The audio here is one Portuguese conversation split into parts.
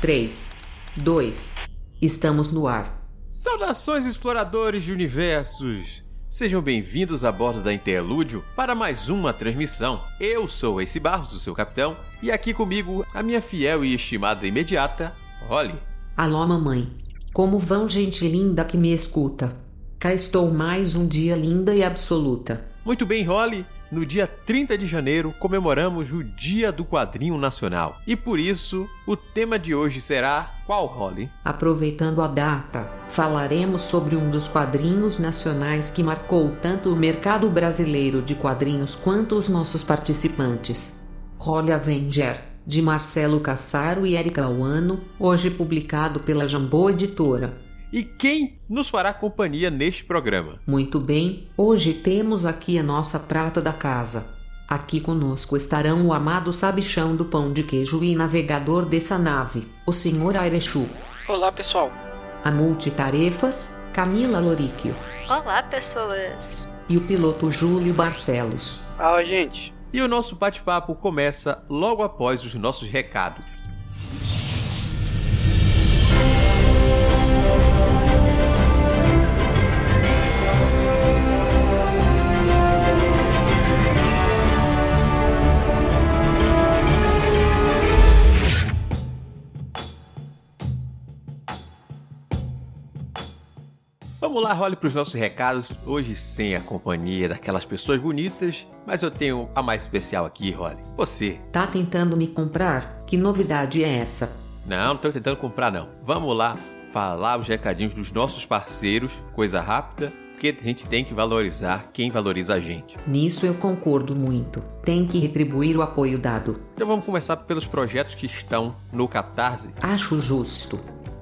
3, 2, estamos no ar. Saudações, exploradores de universos! Sejam bem-vindos a bordo da Interlúdio para mais uma transmissão. Eu sou Ace Barros, o seu capitão, e aqui comigo a minha fiel e estimada imediata, Holly. Alô, mamãe. Como vão, gente linda que me escuta? Cá estou mais um dia linda e absoluta. Muito bem, Holly. No dia 30 de janeiro comemoramos o Dia do Quadrinho Nacional. E por isso, o tema de hoje será qual, Holly? Aproveitando a data, falaremos sobre um dos quadrinhos nacionais que marcou tanto o mercado brasileiro de quadrinhos quanto os nossos participantes. Holly Avenger, de Marcelo Cassaro e Erika Lauano, hoje publicado pela Jambô Editora. E quem nos fará companhia neste programa? Muito bem, hoje temos aqui a nossa prata da casa. Aqui conosco estarão o amado sabichão do pão de queijo e navegador dessa nave, o Sr. Airechu. Olá, pessoal. A multitarefas, Camila Loríquio. Olá, pessoas. E o piloto Júlio Barcelos. Fala, gente. E o nosso bate-papo começa logo após os nossos recados. Vamos lá, role para os nossos recados. Hoje sem a companhia daquelas pessoas bonitas, mas eu tenho a mais especial aqui, Role. Você. Tá tentando me comprar? Que novidade é essa? Não, não tô tentando comprar não. Vamos lá falar os recadinhos dos nossos parceiros, coisa rápida, porque a gente tem que valorizar quem valoriza a gente. Nisso eu concordo muito. Tem que retribuir o apoio dado. Então vamos começar pelos projetos que estão no Catarse. Acho justo.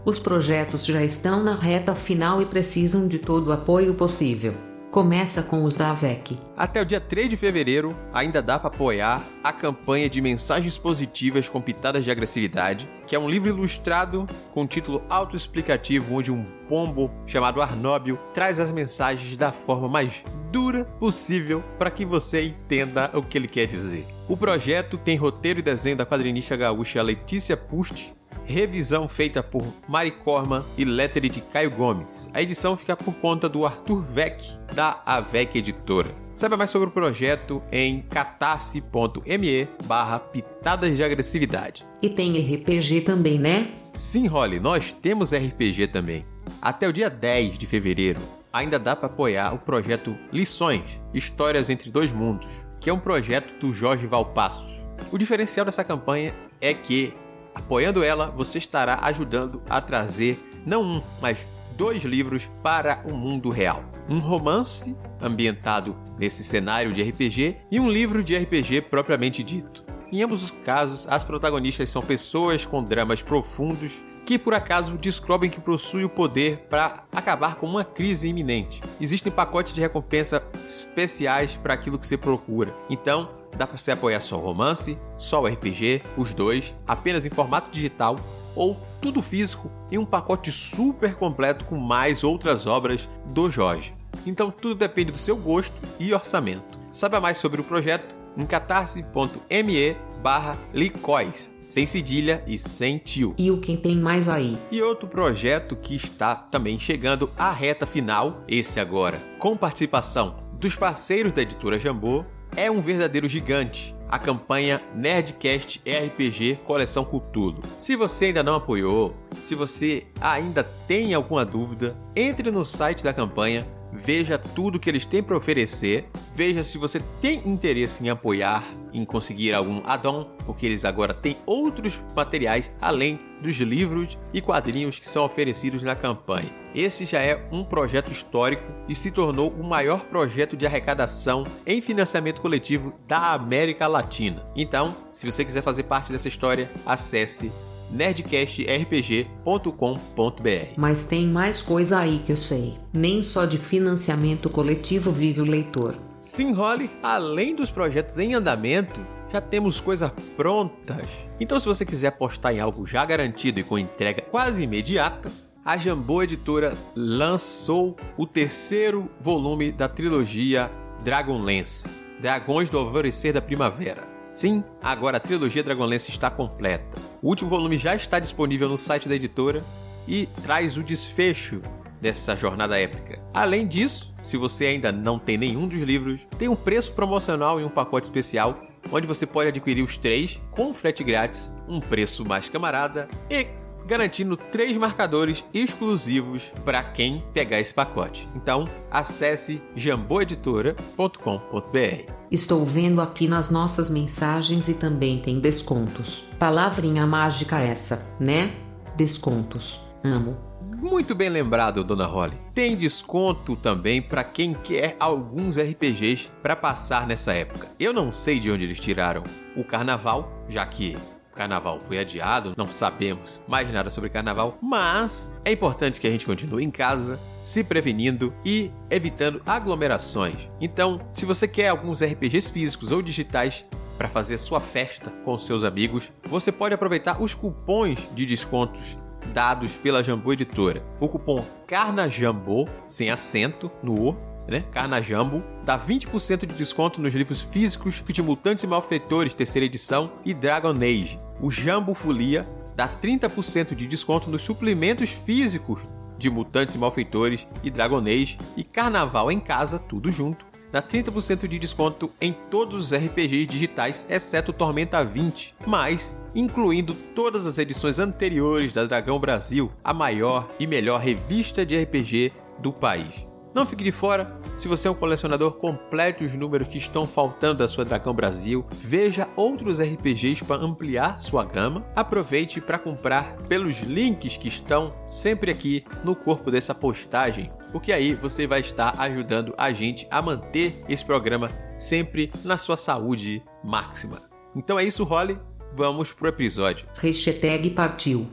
Os projetos já estão na reta final e precisam de todo o apoio possível. Começa com os da AVEC. Até o dia 3 de fevereiro, ainda dá para apoiar a campanha de Mensagens Positivas com Pitadas de Agressividade, que é um livro ilustrado com título autoexplicativo, onde um pombo chamado Arnóbio traz as mensagens da forma mais dura possível para que você entenda o que ele quer dizer. O projeto tem roteiro e desenho da quadrinista gaúcha Letícia Pust, revisão feita por Mari Corman e lettering de Caio Gomes. A edição fica por conta do Arthur Vec, da Avec Editora. Saiba mais sobre o projeto em catarse.me barra pitadas de agressividade. E tem RPG também, né? Sim, Holly, nós temos RPG também. Até o dia 10 de fevereiro, ainda dá para apoiar o projeto Lições, Histórias entre Dois Mundos, que é um projeto do Jorge Valpassos. O diferencial dessa campanha é que Apoiando ela, você estará ajudando a trazer não um, mas dois livros para o mundo real. Um romance ambientado nesse cenário de RPG e um livro de RPG propriamente dito. Em ambos os casos, as protagonistas são pessoas com dramas profundos que por acaso descobrem que possuem o poder para acabar com uma crise iminente. Existem pacotes de recompensa especiais para aquilo que você procura. Então, Dá para você apoiar só o romance, só o RPG, os dois, apenas em formato digital ou tudo físico em um pacote super completo com mais outras obras do Jorge. Então tudo depende do seu gosto e orçamento. Saiba mais sobre o projeto em catarse.me barra licóis, sem cedilha e sem tio. E o quem tem mais aí? E outro projeto que está também chegando à reta final, esse agora, com participação dos parceiros da editora Jambô, é um verdadeiro gigante. A campanha Nerdcast RPG Coleção Cthulhu. Se você ainda não apoiou, se você ainda tem alguma dúvida, entre no site da campanha, veja tudo que eles têm para oferecer, veja se você tem interesse em apoiar, em conseguir algum add-on, porque eles agora têm outros materiais além dos livros e quadrinhos que são oferecidos na campanha. Esse já é um projeto histórico e se tornou o maior projeto de arrecadação em financiamento coletivo da América Latina. Então, se você quiser fazer parte dessa história, acesse nerdcastrpg.com.br. Mas tem mais coisa aí que eu sei. Nem só de financiamento coletivo vive o leitor. Sim, Holly, além dos projetos em andamento, já temos coisas prontas. Então, se você quiser apostar em algo já garantido e com entrega quase imediata, a Jambô Editora lançou o terceiro volume da trilogia Dragonlance Dragões do Alvorecer da Primavera. Sim, agora a trilogia Dragonlance está completa O último volume já está disponível no site da editora e traz o desfecho dessa jornada épica. Além disso, se você ainda não tem nenhum dos livros, tem um preço promocional e um pacote especial onde você pode adquirir os três com frete grátis, um preço mais camarada e garantindo três marcadores exclusivos para quem pegar esse pacote. Então, acesse jamboeditora.com.br. Estou vendo aqui nas nossas mensagens e também tem descontos. Palavrinha mágica essa, né? Descontos. Amo. Muito bem lembrado, Dona Holly. Tem desconto também para quem quer alguns RPGs para passar nessa época. Eu não sei de onde eles tiraram o carnaval, já que carnaval foi adiado, não sabemos mais nada sobre carnaval, mas é importante que a gente continue em casa, se prevenindo e evitando aglomerações. Então, se você quer alguns RPGs físicos ou digitais para fazer sua festa com seus amigos, você pode aproveitar os cupons de descontos dados pela Jambô Editora. O cupom CARNAJAMBO, sem acento no O, né? Carnajambo, dá 20% de desconto nos livros físicos de Mutantes e Malfeitores, terceira edição, e Dragon Age. O Jambo Folia dá 30% de desconto nos suplementos físicos de Mutantes e Malfeitores e Dragon Age. E Carnaval em Casa, tudo junto, dá 30% de desconto em todos os RPGs digitais, exceto Tormenta 20, mas incluindo todas as edições anteriores da Dragão Brasil, a maior e melhor revista de RPG do país. Não fique de fora. Se você é um colecionador, complete os números que estão faltando da sua Dragão Brasil. Veja outros RPGs para ampliar sua gama. Aproveite para comprar pelos links que estão sempre aqui no corpo dessa postagem, porque aí você vai estar ajudando a gente a manter esse programa sempre na sua saúde máxima. Então é isso, Holly. Vamos pro episódio. Hashtag partiu.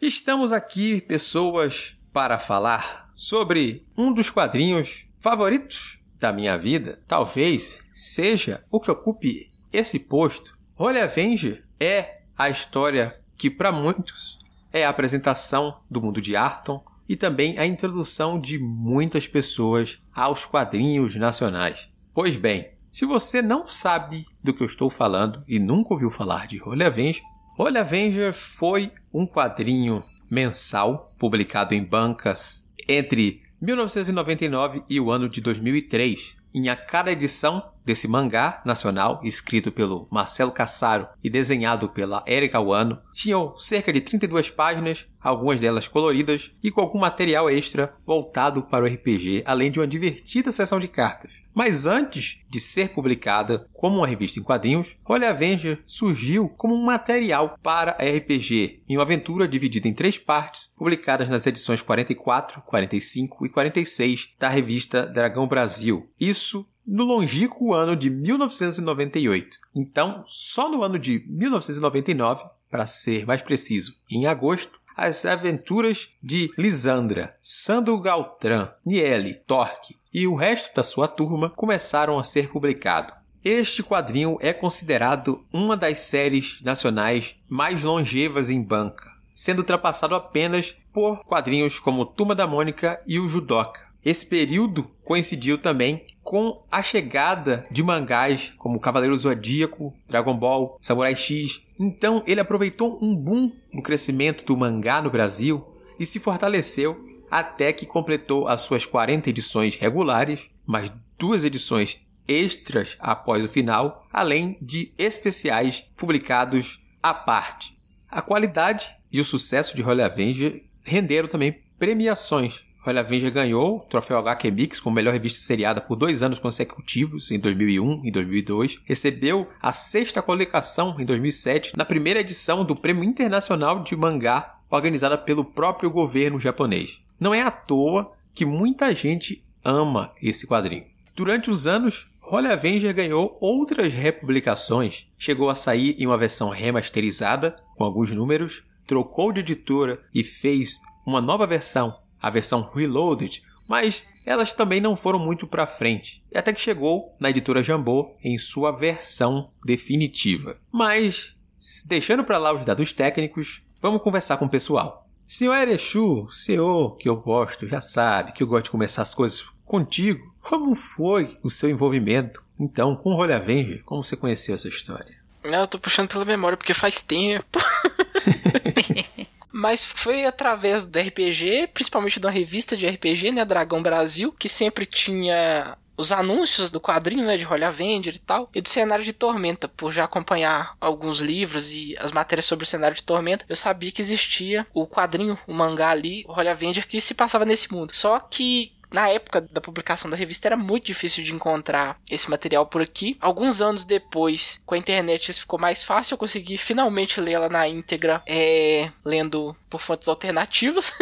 Estamos aqui, pessoas para falar sobre um dos quadrinhos favoritos da minha vida. Talvez seja o que ocupe esse posto. Holy Avenger é a história que, para muitos, é a apresentação do mundo de Arton e também a introdução de muitas pessoas aos quadrinhos nacionais. Pois bem, se você não sabe do que eu estou falando e nunca ouviu falar de Holy Avenger, Holy Avenger foi um quadrinho mensal publicado em bancas entre 1999 e o ano de 2003. Em a cada edição desse mangá nacional, escrito pelo Marcelo Cassaro e desenhado pela Erika Wano, tinham cerca de 32 páginas, algumas delas coloridas e com algum material extra voltado para o RPG, além de uma divertida seção de cartas. Mas antes de ser publicada como uma revista em quadrinhos, Holy Avenger surgiu como um material para RPG, em uma aventura dividida em três partes, publicadas nas edições 44, 45 e 46 da revista Dragão Brasil. Isso no longínquo ano de 1998. Então, só no ano de 1999, para ser mais preciso, em agosto, as aventuras de Lisandra, Sandro Galtran, Niele, Torque e o resto da sua turma começaram a ser publicados. Este quadrinho é considerado uma das séries nacionais mais longevas em banca, sendo ultrapassado apenas por quadrinhos como Turma da Mônica e o Judoka. Esse período coincidiu também com a chegada de mangás como Cavaleiro Zodíaco, Dragon Ball, Samurai X. Então ele aproveitou um boom no crescimento do mangá no Brasil e se fortaleceu até que completou as suas 40 edições regulares, mais duas edições extras após o final, além de especiais publicados à parte. A qualidade e o sucesso de Holy Avenger renderam também premiações Olha, Avenger ganhou o troféu HQ Mix como melhor revista seriada por dois anos consecutivos, em 2001 e 2002. Recebeu a sexta colocação em 2007 na primeira edição do Prêmio Internacional de Mangá, organizada pelo próprio governo japonês. Não é à toa que muita gente ama esse quadrinho. Durante os anos, Holy Avenger ganhou outras republicações. Chegou a sair em uma versão remasterizada, com alguns números, trocou de editora e fez uma nova versão a versão Reloaded, mas elas também não foram muito para frente, até que chegou na editora Jambô em sua versão definitiva. Mas, deixando para lá os dados técnicos, vamos conversar com o pessoal. Senhor Erechu, senhor que eu gosto, já sabe que eu gosto de começar as coisas contigo. Como foi o seu envolvimento, então, com o Holy Avenger? Como você conheceu essa história? Não, eu tô puxando pela memória porque faz tempo. Mas foi através do RPG, principalmente da revista de RPG, né, Dragão Brasil, que sempre tinha os anúncios do quadrinho, né, de Rolha Avenger e tal, e do cenário de Tormenta, por já acompanhar alguns livros e as matérias sobre o cenário de Tormenta, eu sabia que existia o quadrinho, o mangá ali, o Rolha Avenger, que se passava nesse mundo. Só que na época da publicação da revista era muito difícil de encontrar esse material por aqui. Alguns anos depois, com a internet, isso ficou mais fácil. Eu consegui finalmente lê-la na íntegra, é, lendo por fontes alternativas.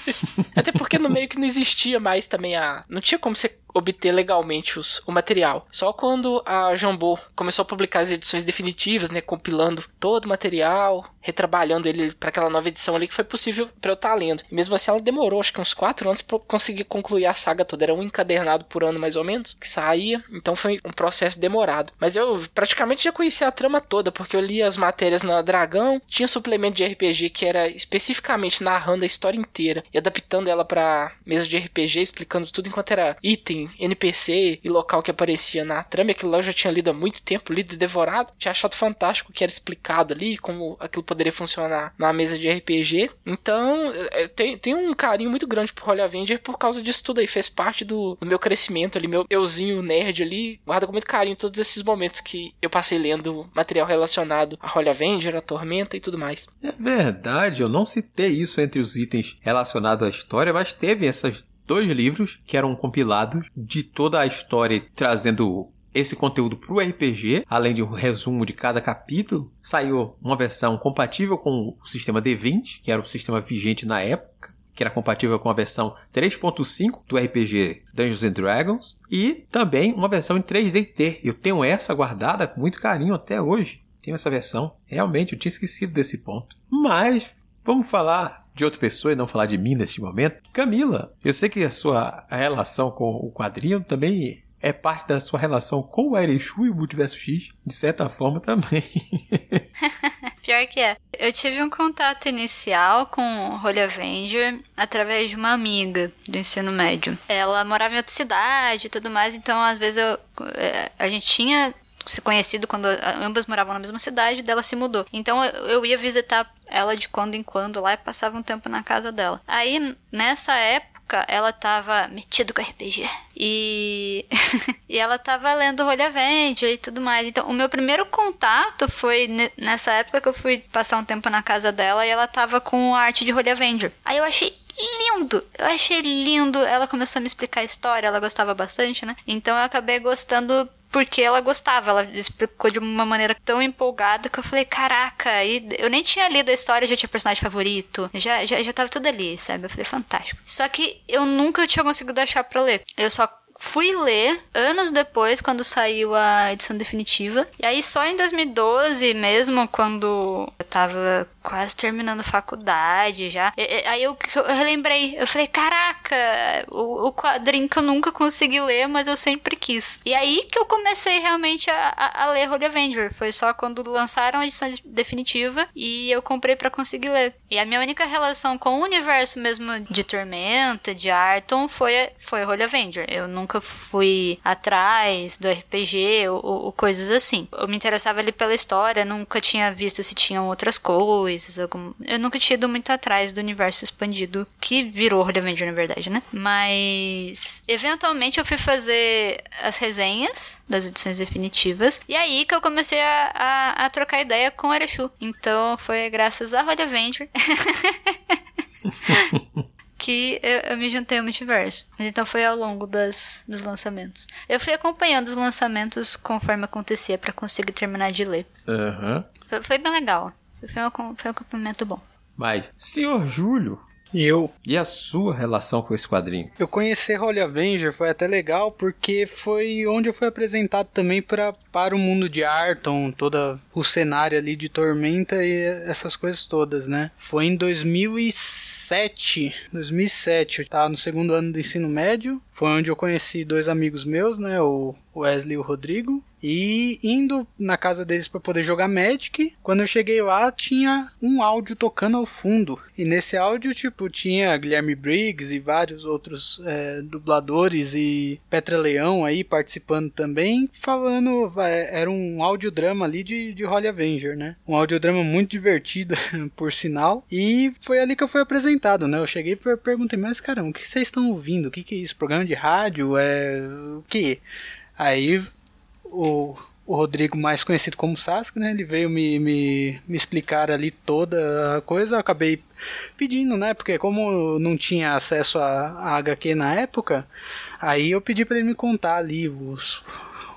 Até porque no meio que não existia mais também a. Não tinha como você obter legalmente os, o material. Só quando a Jambô começou a publicar as edições definitivas, né, compilando todo o material, retrabalhando ele para aquela nova edição ali, que foi possível para eu estar tá lendo. E mesmo assim, ela demorou acho que uns 4 anos para conseguir concluir a saga toda. Era um encadernado por ano mais ou menos que saía, então foi um processo demorado. Mas eu praticamente já conhecia a trama toda, porque eu li as matérias na Dragão, tinha suplemento de RPG que era especificamente narrando a história inteira e adaptando ela para mesa de RPG, explicando tudo enquanto era item NPC e local que aparecia na trama. Aquilo lá eu já tinha lido há muito tempo, lido e devorado. Tinha achado fantástico que era explicado ali, como aquilo poderia funcionar na mesa de RPG. Então, é, tem, tem um carinho muito grande por Holy Avenger por causa disso tudo aí. Fez parte do, do meu crescimento ali, meu euzinho nerd ali. Guarda com muito carinho todos esses momentos que eu passei lendo material relacionado a Holy Avenger, a Tormenta e tudo mais. É verdade, eu não citei isso entre os itens relacionados à história, mas teve essas dois livros que eram compilados de toda a história, trazendo esse conteúdo para o RPG, além de um resumo de cada capítulo. Saiu uma versão compatível com o sistema D20, que era o sistema vigente na época, que era compatível com a versão 3.5 do RPG Dungeons and Dragons, e também uma versão em 3DT. Eu tenho essa guardada com muito carinho até hoje. Tenho essa versão. Realmente, eu tinha esquecido desse ponto. Mas vamos falar de outra pessoa e não falar de mim neste momento. Camila, eu sei que a sua relação com o quadrinho também é parte da sua relação com o Erechu e o Multiverso X, de certa forma também. Pior que é. Eu tive um contato inicial com o Holy Avenger através de uma amiga do ensino médio. Ela morava em outra cidade e tudo mais, então às vezes eu, é, a gente tinha se conhecido quando ambas moravam na mesma cidade, dela se mudou. Então eu ia visitar ela de quando em quando lá e passava um tempo na casa dela. Aí nessa época ela tava metida com RPG. E, e ela tava lendo Rolha Vende e tudo mais. Então, o meu primeiro contato foi nessa época que eu fui passar um tempo na casa dela e ela tava com a arte de Rolha Avenger. Aí eu achei lindo. Eu achei lindo. Ela começou a me explicar a história, ela gostava bastante, né? Então eu acabei gostando porque ela gostava, ela explicou de uma maneira tão empolgada que eu falei, caraca, e eu nem tinha lido a história, já tinha personagem favorito, já, já, já tava tudo ali, sabe? Eu falei, fantástico. Só que eu nunca tinha conseguido achar pra ler. Eu só fui ler anos depois, quando saiu a edição definitiva. E aí, só em 2012 mesmo, quando eu tava quase terminando faculdade já. Aí eu, eu relembrei, eu falei, caraca, o, o, quadrinho que eu nunca consegui ler, mas eu sempre quis. E aí que eu comecei realmente a, a, a ler Holy Avenger. Foi só quando lançaram a edição definitiva e eu comprei para conseguir ler. E a minha única relação com o universo mesmo de Tormenta, de Arton, foi, foi Holy Avenger. Eu nunca fui atrás do RPG ou, ou coisas assim. Eu me interessava ali pela história, nunca tinha visto se tinham outras coisas. Algum... Eu nunca tinha ido muito atrás do universo expandido, que virou Horde Avenger, na verdade, né? Mas, eventualmente, eu fui fazer as resenhas das edições definitivas. E aí que eu comecei a, a, a trocar ideia com o Erechu. Então, foi graças a Horde Avenger. que eu, eu, me juntei ao multiverso. Mas então foi ao longo das, dos lançamentos. Eu fui acompanhando os lançamentos conforme acontecia para conseguir terminar de ler. Uhum. Foi, foi, bem legal. Foi um, foi um cumprimento bom. Mas, senhor Júlio, eu. E a sua relação com esse quadrinho? Eu conheci Holy Avenger, foi até legal, porque foi onde eu fui apresentado também pra, para o mundo de Arton, todo o cenário ali de Tormenta e essas coisas todas, né? Foi em 2007. 2007, eu tava no segundo ano do ensino médio. Foi onde eu conheci dois amigos meus, né? O Wesley e o Rodrigo. E indo na casa deles para poder jogar Magic, quando eu cheguei lá tinha um áudio tocando ao fundo. E nesse áudio, tipo, tinha Guilherme Briggs e vários outros é, dubladores e Petra Leão aí participando também, falando. Era um audiodrama ali de, de Holly Avenger, né? Um audiodrama muito divertido, por sinal. E foi ali que eu fui apresentado, né? Eu cheguei e perguntei, mas caramba, o que vocês estão ouvindo? O que, que é isso? Programa de rádio? É. O que? Aí o, o Rodrigo, mais conhecido como Sasuke, né? Ele veio me, me, me explicar ali toda a coisa. Eu acabei pedindo, né? Porque como não tinha acesso a, a HQ na época, aí eu pedi para ele me contar ali os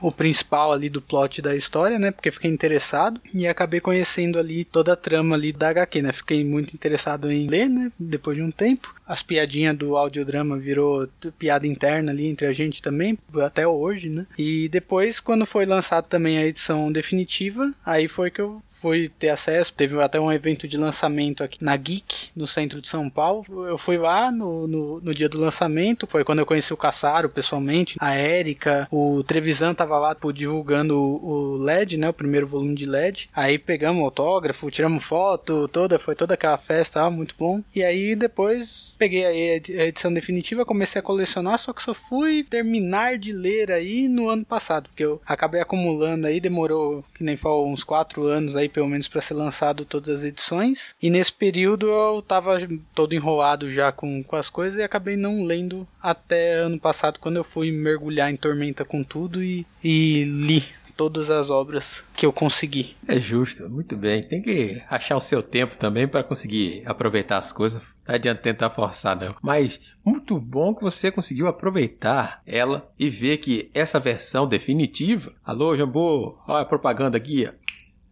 o principal ali do plot da história, né? Porque fiquei interessado e acabei conhecendo ali toda a trama ali da HQ, né? Fiquei muito interessado em ler, né? Depois de um tempo. As piadinhas do audiodrama virou piada interna ali entre a gente também, até hoje, né? E depois, quando foi lançado também a edição definitiva, aí foi que eu fui ter acesso. Teve até um evento de lançamento aqui na Geek, no centro de São Paulo. Eu fui lá no, no, no dia do lançamento. Foi quando eu conheci o Caçaro pessoalmente. A Érica, o Trevisan tava lá pô, divulgando o, o, LED, né? O primeiro volume de LED. Aí pegamos autógrafo, tiramos foto, toda, foi toda aquela festa, muito bom. E aí depois peguei a edição definitiva, comecei a colecionar, só que só fui terminar de ler aí no ano passado, porque eu acabei acumulando aí, demorou, que nem falou, uns 4 anos aí pelo menos para ser lançado todas as edições. E nesse período eu tava todo enrolado já com, com as coisas e acabei não lendo até ano passado, quando eu fui mergulhar em Tormenta com tudo e, e li todas as obras que eu consegui. É justo, muito bem. Tem que achar o seu tempo também para conseguir aproveitar as coisas. Não adianta tentar forçar, não. Mas muito bom que você conseguiu aproveitar ela e ver que essa versão definitiva. Alô, Jambô, olha a propaganda aqui.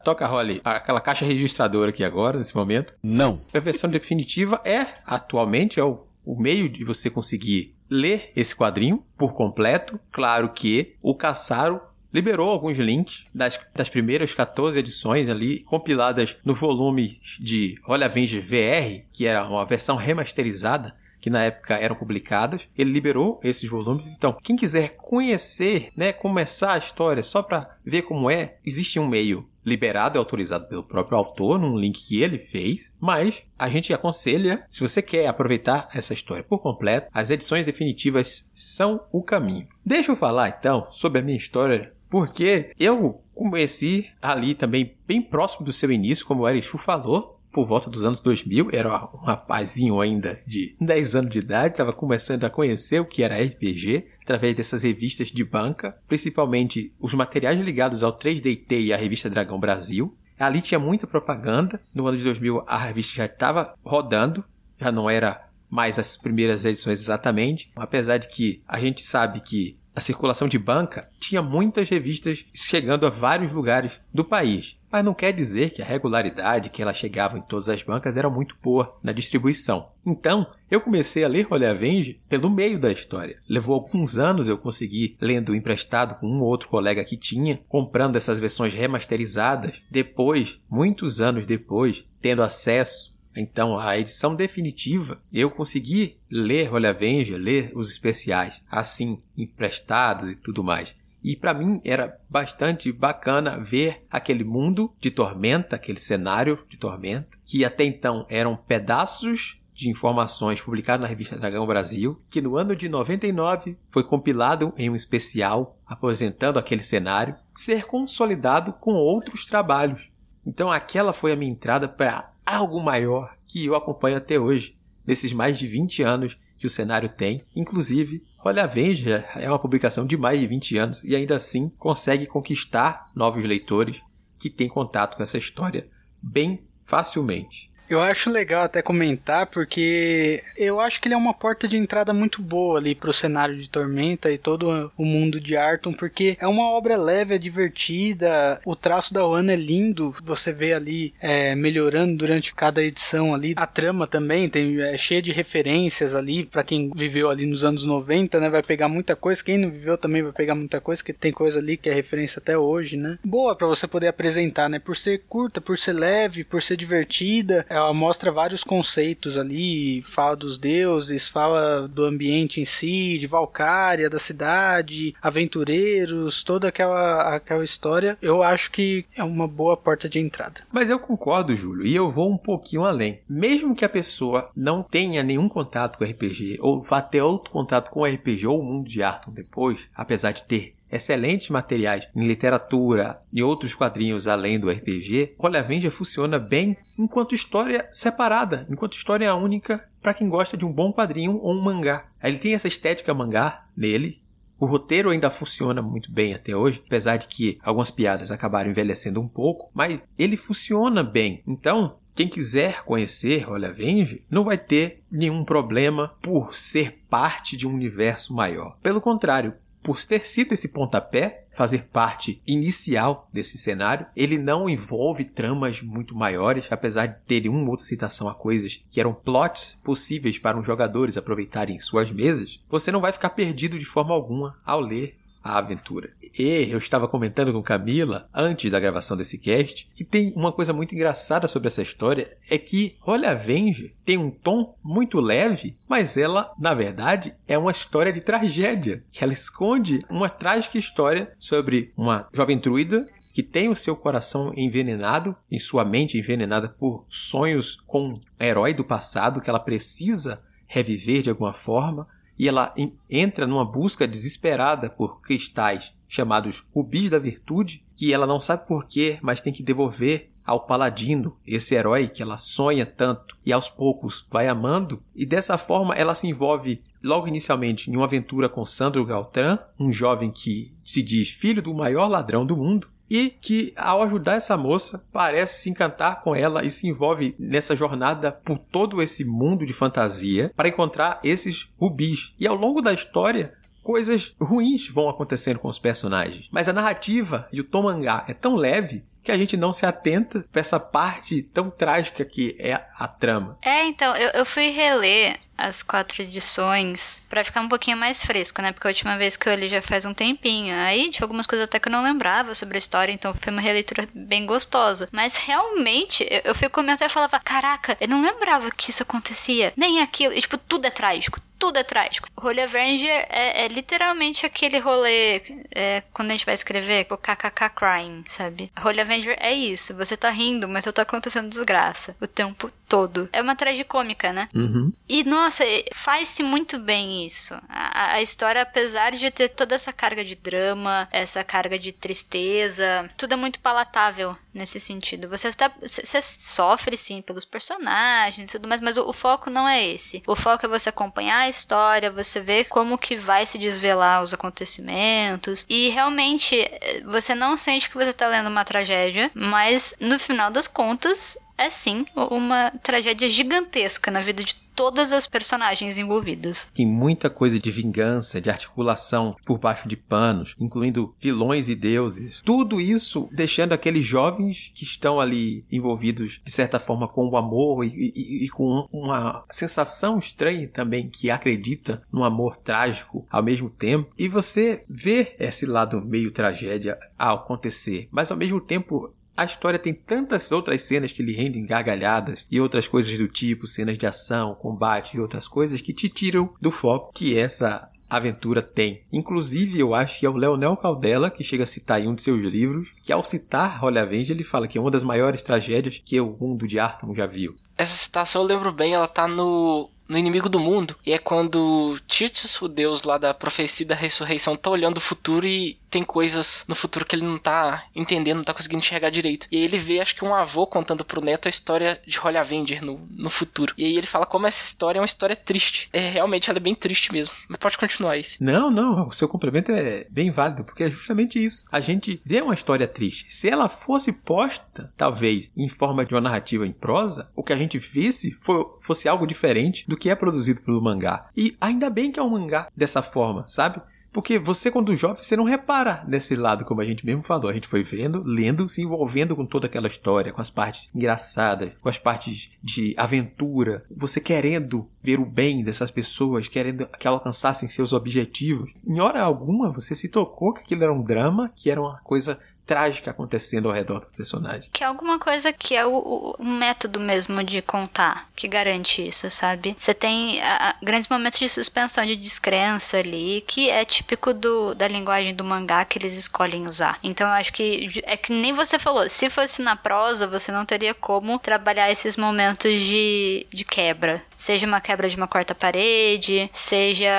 Toca, Holly, aquela caixa registradora aqui agora, nesse momento. Não. A versão definitiva é, atualmente, é o, o meio de você conseguir ler esse quadrinho por completo. Claro que o Caçaro liberou alguns links das, das primeiras 14 edições ali, compiladas no volume de Olha Avenger VR, que era uma versão remasterizada que na época eram publicadas. Ele liberou esses volumes. Então, quem quiser conhecer, né, começar a história só para ver como é, existe um meio liberado e autorizado pelo próprio autor, num link que ele fez, mas a gente aconselha, se você quer aproveitar essa história por completo, as edições definitivas são o caminho. Deixa eu falar então sobre a minha história, porque eu comecei ali também bem próximo do seu início, como o Erichu falou, por volta dos anos 2000, era um rapazinho ainda de 10 anos de idade, estava começando a conhecer o que era RPG, através dessas revistas de banca, principalmente os materiais ligados ao 3DT e à revista Dragão Brasil. Ali tinha muita propaganda. No ano de 2000 a revista já estava rodando, já não era mais as primeiras edições exatamente, apesar de que a gente sabe que a circulação de banca tinha muitas revistas chegando a vários lugares do país, mas não quer dizer que a regularidade que elas chegavam em todas as bancas era muito boa na distribuição. Então, eu comecei a ler Holy Avenge pelo meio da história. Levou alguns anos eu conseguir lendo emprestado com um ou outro colega que tinha, comprando essas versões remasterizadas. Depois, muitos anos depois, tendo acesso então, a edição definitiva, eu consegui ler Holy Avenger, ler os especiais, assim, emprestados e tudo mais. E para mim era bastante bacana ver aquele mundo de Tormenta, aquele cenário de Tormenta, que até então eram pedaços de informações publicadas na revista Dragão Brasil, que no ano de 99 foi compilado em um especial apresentando aquele cenário, ser consolidado com outros trabalhos. Então aquela foi a minha entrada para algo maior que eu acompanho até hoje, nesses mais de 20 anos que o cenário tem. Inclusive, Olha Avenger é uma publicação de mais de 20 anos e ainda assim consegue conquistar novos leitores que têm contato com essa história bem facilmente. Eu acho legal até comentar porque eu acho que ele é uma porta de entrada muito boa ali pro cenário de Tormenta e todo o mundo de Arton, porque é uma obra leve, é divertida, o traço da One é lindo, você vê ali é, melhorando durante cada edição ali, a trama também tem é cheia de referências ali para quem viveu ali nos anos 90, né, vai pegar muita coisa, quem não viveu também vai pegar muita coisa, que tem coisa ali que é referência até hoje, né? Boa para você poder apresentar, né, por ser curta, por ser leve, por ser divertida, é ela mostra vários conceitos ali, fala dos deuses, fala do ambiente em si, de Valcária, da cidade, aventureiros, toda aquela, aquela história. Eu acho que é uma boa porta de entrada. Mas eu concordo, Júlio, e eu vou um pouquinho além. Mesmo que a pessoa não tenha nenhum contato com RPG, ou vá ter outro contato com RPG ou o mundo de Arton depois, apesar de ter excelentes materiais em literatura e outros quadrinhos além do RPG, Holy Avenger funciona bem enquanto história separada, enquanto história única para quem gosta de um bom quadrinho ou um mangá. Ele tem essa estética mangá nele. O roteiro ainda funciona muito bem até hoje, apesar de que algumas piadas acabaram envelhecendo um pouco, mas ele funciona bem. Então, quem quiser conhecer Holy Avenger não vai ter nenhum problema por ser parte de um universo maior. Pelo contrário, por ter sido esse pontapé, fazer parte inicial desse cenário, ele não envolve tramas muito maiores, apesar de ter uma outra citação a coisas que eram plots possíveis para os jogadores aproveitarem suas mesas, você não vai ficar perdido de forma alguma ao ler a aventura. E eu estava comentando com Camila, antes da gravação desse cast, que tem uma coisa muito engraçada sobre essa história, é que Olha Avenge tem um tom muito leve, mas ela, na verdade, é uma história de tragédia, que ela esconde uma trágica história sobre uma jovem druida que tem o seu coração envenenado, em sua mente envenenada por sonhos com um herói do passado que ela precisa reviver de alguma forma, e ela entra numa busca desesperada por cristais chamados rubis da virtude, que ela não sabe porquê, mas tem que devolver ao paladino, esse herói que ela sonha tanto e aos poucos vai amando, e dessa forma ela se envolve logo inicialmente em uma aventura com Sandro Galtran, um jovem que se diz filho do maior ladrão do mundo, e que, ao ajudar essa moça, parece se encantar com ela e se envolve nessa jornada por todo esse mundo de fantasia para encontrar esses rubis. E ao longo da história, coisas ruins vão acontecendo com os personagens. Mas a narrativa e o tom mangá é tão leve que a gente não se atenta para essa parte tão trágica que é a trama. É, então, eu, eu fui reler as quatro edições para ficar um pouquinho mais fresco, né? Porque a última vez que eu li já faz um tempinho. Aí tinha algumas coisas até que eu não lembrava sobre a história, então foi uma releitura bem gostosa. Mas realmente, eu, eu fui comentando e falava: Caraca, eu não lembrava que isso acontecia. Nem aquilo. E, tipo, tudo é trágico tudo é trágico. Holy Avenger é, é literalmente aquele rolê é, quando a gente vai escrever o kkk crying, sabe? Holy Avenger é isso. Você tá rindo, mas tá acontecendo desgraça o tempo todo. É uma tragicômica, né? Uhum. E nossa, faz-se muito bem isso. A, a, história, apesar de ter toda essa carga de drama, essa carga de tristeza, tudo é muito palatável nesse sentido. Você, tá, você sofre sim pelos personagens e tudo mais, mas o, o foco não é esse. O foco é você acompanhar história, você vê como que vai se desvelar os acontecimentos e realmente eh, você não sente que você está lendo uma tragédia, mas no final das contas é sim uma tragédia gigantesca na vida de todas as personagens envolvidas. Tem muita coisa de vingança, de articulação por baixo de panos, incluindo vilões e deuses. Tudo isso deixando aqueles jovens que estão ali envolvidos de certa forma com o amor e, e, e com uma sensação estranha também que acredita no amor trágico ao mesmo tempo. E você vê esse lado meio tragédia acontecer, mas ao mesmo tempo a história tem tantas outras cenas que lhe rendem gargalhadas e outras coisas do tipo, cenas de ação, combate e outras coisas que te tiram do foco que essa aventura tem. Inclusive, eu acho que é o Leonel Caldela que chega a citar em um de seus livros, que ao citar Holy Avenger, ele fala que é uma das maiores tragédias que o mundo de Arkham já viu. Essa citação eu lembro bem, ela tá no no Inimigo do Mundo. E é quando Titus, o deus lá da profecia da ressurreição, tá olhando o futuro e tem coisas no futuro que ele não tá entendendo, não tá conseguindo enxergar direito. E aí ele vê, acho que um avô contando pro neto a história de Holly Avenger no, no futuro. E aí ele fala como essa história é uma história triste. É, realmente ela é bem triste mesmo. Mas pode continuar isso. Não, não, o seu complemento é bem válido, porque é justamente isso. A gente vê uma história triste. Se ela fosse posta, talvez, em forma de uma narrativa em prosa, o que a gente visse for, fosse algo diferente do que é produzido pelo mangá. E ainda bem que é um mangá dessa forma, sabe? Porque você, quando jovem, você não repara nesse lado, como a gente mesmo falou. A gente foi vendo, lendo, se envolvendo com toda aquela história, com as partes engraçadas, com as partes de aventura. Você querendo ver o bem dessas pessoas, querendo que alcançassem seus objetivos. Em hora alguma, você se tocou que aquilo era um drama, que era uma coisa trágica acontecendo ao redor do personagem. Que é alguma coisa que é o, o método mesmo de contar que garante isso, sabe? Você tem a, grandes momentos de suspensão, de descrença ali, que é típico do, da linguagem do mangá que eles escolhem usar. Então eu acho que é que nem você falou, se fosse na prosa, você não teria como trabalhar esses momentos de, de quebra. Seja uma quebra de uma quarta parede, seja,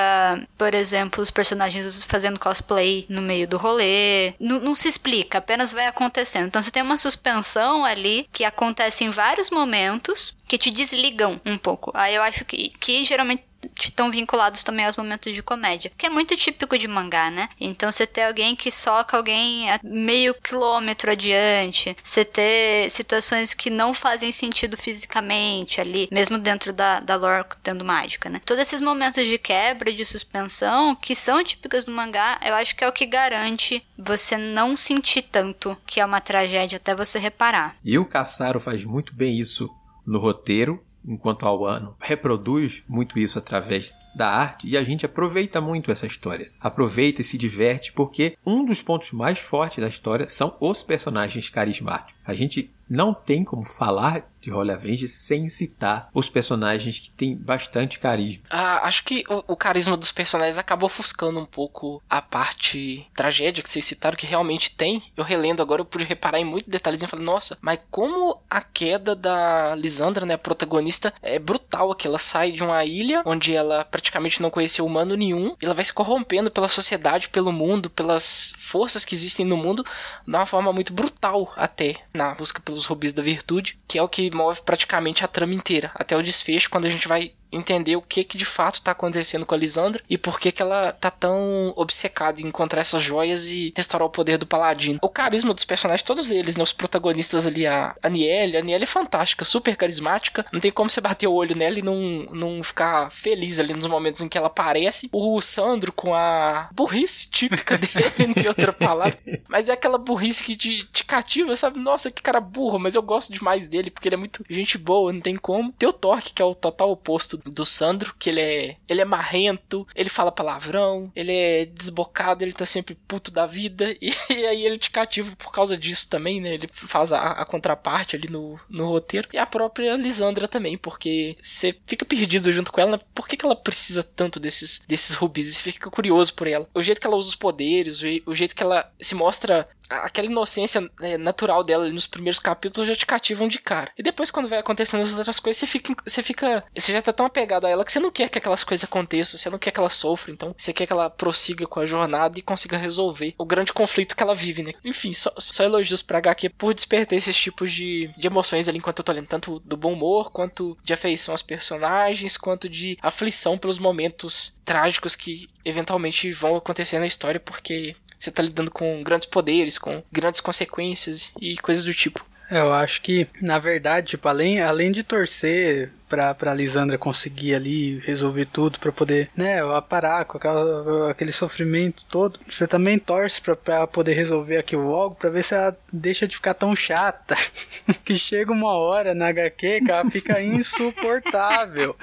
por exemplo, os personagens fazendo cosplay no meio do rolê. N não se explica, apenas vai acontecendo. Então você tem uma suspensão ali que acontece em vários momentos que te desligam um pouco. Aí eu acho que, que geralmente estão vinculados também aos momentos de comédia, que é muito típico de mangá, né? Então você ter alguém que soca alguém meio quilômetro adiante, você ter situações que não fazem sentido fisicamente ali, mesmo dentro da, da lore tendo mágica, né? Todos esses momentos de quebra, de suspensão, que são típicos do mangá, eu acho que é o que garante você não sentir tanto que é uma tragédia até você reparar. E o Caçaro faz muito bem isso no roteiro enquanto ao ano, reproduz muito isso através da arte e a gente aproveita muito essa história. Aproveita e se diverte porque um dos pontos mais fortes da história são os personagens carismáticos. A gente não tem como falar de Holy Avenger sem citar os personagens que têm bastante carisma. Ah, acho que o, o, carisma dos personagens acabou ofuscando um pouco a parte tragédia que vocês citaram, que realmente tem. Eu relendo agora, eu pude reparar em muitos detalhes e falei, nossa, mas como a queda da Lisandra, né, a protagonista, é brutal aqui. Ela sai de uma ilha onde ela praticamente não conhecia humano nenhum, ela vai se corrompendo pela sociedade, pelo mundo, pelas forças que existem no mundo, de uma forma muito brutal até, na busca pelos rubis da virtude, que é o que move praticamente a trama inteira, até o desfecho, quando a gente vai entender o que que de fato tá acontecendo com a Lisandra e por que que ela tá tão obcecada em encontrar essas joias e restaurar o poder do paladino. O carisma dos personagens, todos eles, né, os protagonistas ali, a Aniele, a Aniele é fantástica, super carismática, não tem como você bater o olho nela e não, não ficar feliz ali nos momentos em que ela aparece. O Sandro com a burrice típica dele, não tem outra palavra, mas é aquela burrice que te, te cativa, sabe? Nossa, que cara burro, mas eu gosto demais dele porque ele é muito gente boa, não tem como. Tem o Torque, que é o total oposto do Sandro, que ele é, ele é marrento, ele fala palavrão, ele é desbocado, ele tá sempre puto da vida, e, e aí ele te cativa por causa disso também, né? Ele faz a, a contraparte ali no, no roteiro. E a própria Lisandra também, porque você fica perdido junto com ela, né? Por que, que ela precisa tanto desses, desses rubis? Você fica curioso por ela. O jeito que ela usa os poderes, o, o jeito que ela se mostra aquela inocência né, natural dela nos primeiros capítulos já te cativam de cara. E depois, quando vai acontecendo as outras coisas, você fica. Você fica. Você já tá tão apegado a ela que você não quer que aquelas coisas aconteçam, você não quer que ela sofra, então você quer que ela prossiga com a jornada e consiga resolver o grande conflito que ela vive, né? Enfim, só, só elogios pra HQ por despertar esses tipos de, de emoções ali enquanto eu tô lendo, tanto do bom humor, quanto de afeição aos personagens, quanto de aflição pelos momentos trágicos que eventualmente vão acontecer na história, porque você tá lidando com grandes poderes, com grandes consequências e coisas do tipo. É, eu acho que, na verdade, tipo, além, além de torcer pra, pra Lisandra conseguir ali resolver tudo, pra poder, né, parar com aquela, aquele sofrimento todo. Você também torce pra, pra poder resolver aquilo logo, pra ver se ela deixa de ficar tão chata. que chega uma hora na HQ que ela fica insuportável.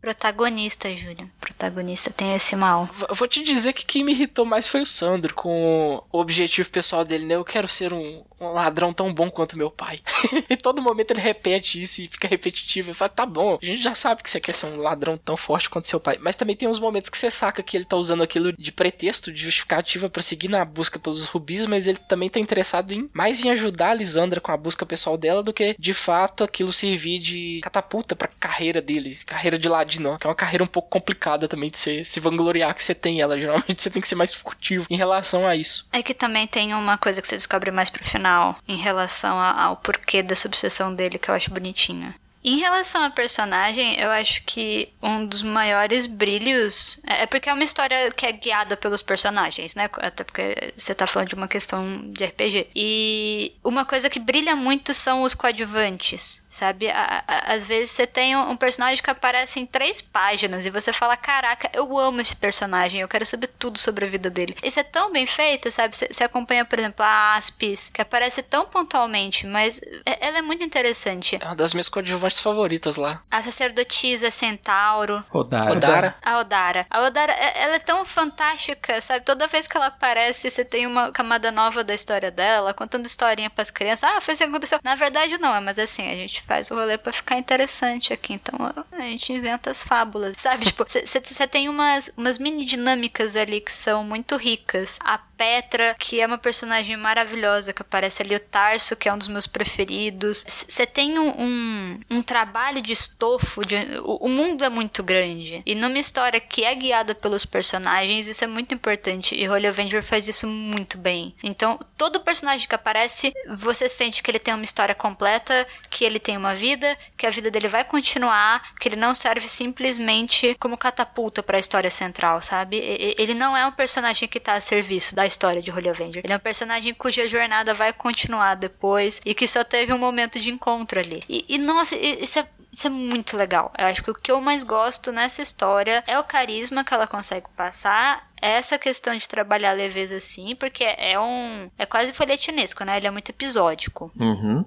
Protagonista, Júlia. Protagonista tem esse mal. Eu vou te dizer que quem me irritou mais foi o Sandro, com o objetivo pessoal dele, né? Eu quero ser um, um ladrão tão bom quanto meu pai. e todo momento ele repete isso e fica repetitivo. Ele fala, tá bom, a gente já sabe que você quer ser um ladrão tão forte quanto seu pai. Mas também tem uns momentos que você saca que ele tá usando aquilo de pretexto, de justificativa para seguir na busca pelos rubis, mas ele também tá interessado em mais em ajudar a Lisandra com a busca pessoal dela do que de fato aquilo servir de catapulta pra carreira dele, carreira de ladino, que é uma carreira um pouco complicada também de você se vangloriar que você tem ela. Geralmente você tem que ser mais furtivo em relação a isso. É que também tem uma coisa que você descobre mais pro final em relação ao porquê dessa obsessão dele que eu acho bonitinha. Em relação à personagem, eu acho que um dos maiores brilhos é, é porque é uma história que é guiada pelos personagens, né? Até porque você tá falando de uma questão de RPG. E uma coisa que brilha muito são os coadjuvantes, sabe? às vezes você tem um personagem que aparece em três páginas e você fala: Caraca, eu amo esse personagem, eu quero saber tudo sobre a vida dele. Isso é tão bem feito, sabe? Você acompanha, por exemplo, a Aspis, que aparece tão pontualmente, mas é, ela é muito interessante. É uma das minhas coadjuvantes partes favoritas lá. A sacerdotisa Centauro. Rodara. Odara. A Odara. A Odara, é- ela é tão fantástica, sabe? Toda vez que ela aparece, você tem uma camada nova da história dela, contando historinha pras crianças. Ah, foi isso que aconteceu. Na verdade, não, mas assim, a gente faz o rolê pra ficar interessante aqui. Então, a gente inventa as fábulas, sabe? Tipo, você tem umas, umas mini dinâmicas ali que são muito ricas. A Petra, que é uma personagem maravilhosa, que aparece ali, o Tarso, que é um dos meus preferidos. Você tem um, um, um trabalho de estofo, de, o, o mundo é muito grande. E numa história que é guiada pelos personagens, isso é muito importante. E Holy Avenger faz isso muito bem. Então, todo personagem que aparece, você sente que ele tem uma história completa, que ele tem uma vida, que a vida dele vai continuar, que ele não serve simplesmente como catapulta para a história central, sabe? Ele não é um personagem que tá a serviço da história de Holy Avenger. Ele é um personagem cuja jornada vai continuar depois e que só teve um momento de encontro ali. E, e, nossa, isso é isso é muito legal. Eu acho que o que eu mais gosto nessa história é o carisma que ela consegue passar. Essa questão de trabalhar leveza assim, porque é um. É quase folhetinesco, né? Ele é muito episódico. Uhum.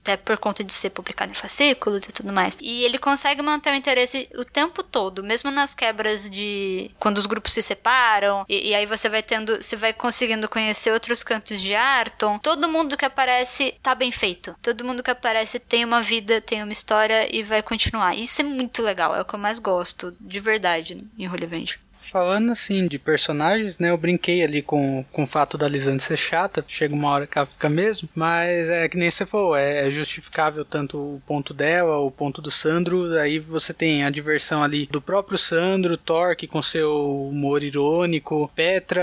Até por conta de ser publicado em fascículos e tudo mais. E ele consegue manter o interesse o tempo todo, mesmo nas quebras de. quando os grupos se separam. E, e aí você vai tendo. Você vai conseguindo conhecer outros cantos de Arton. Todo mundo que aparece tá bem feito. Todo mundo que aparece tem uma vida, tem uma história e vai continuar. Isso é muito legal. É o que eu mais gosto, de verdade, em Holy Avenger. Falando assim de personagens, né? Eu brinquei ali com, com o fato da Lisandre ser chata, chega uma hora que ela fica mesmo, mas é que nem você falou, é justificável tanto o ponto dela, o ponto do Sandro, aí você tem a diversão ali do próprio Sandro, Torque com seu humor irônico, Petra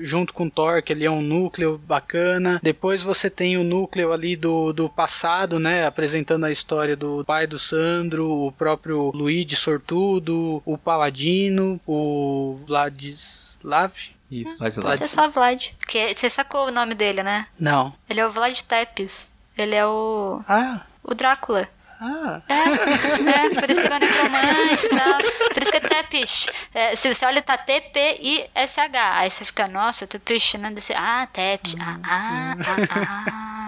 junto com Torque ali é um núcleo bacana, depois você tem o núcleo ali do, do passado, né? Apresentando a história do pai do Sandro, o próprio Luigi Sortudo, o Paladino, o Vladislav. Isso, mas lá. Pode ser só Vlad. Que, você sacou o nome dele, né? Não. Ele é o Vlad Tepes. Ele é o. Ah, o Drácula. ah. É, é, por isso que é necromante e tal. Por isso que é Tepish. É, se você olha, tá T-P-I-S-H. Aí você fica, nossa, Tepish, né? Desse, ah, Tepish. Ah, ah, ah, ah.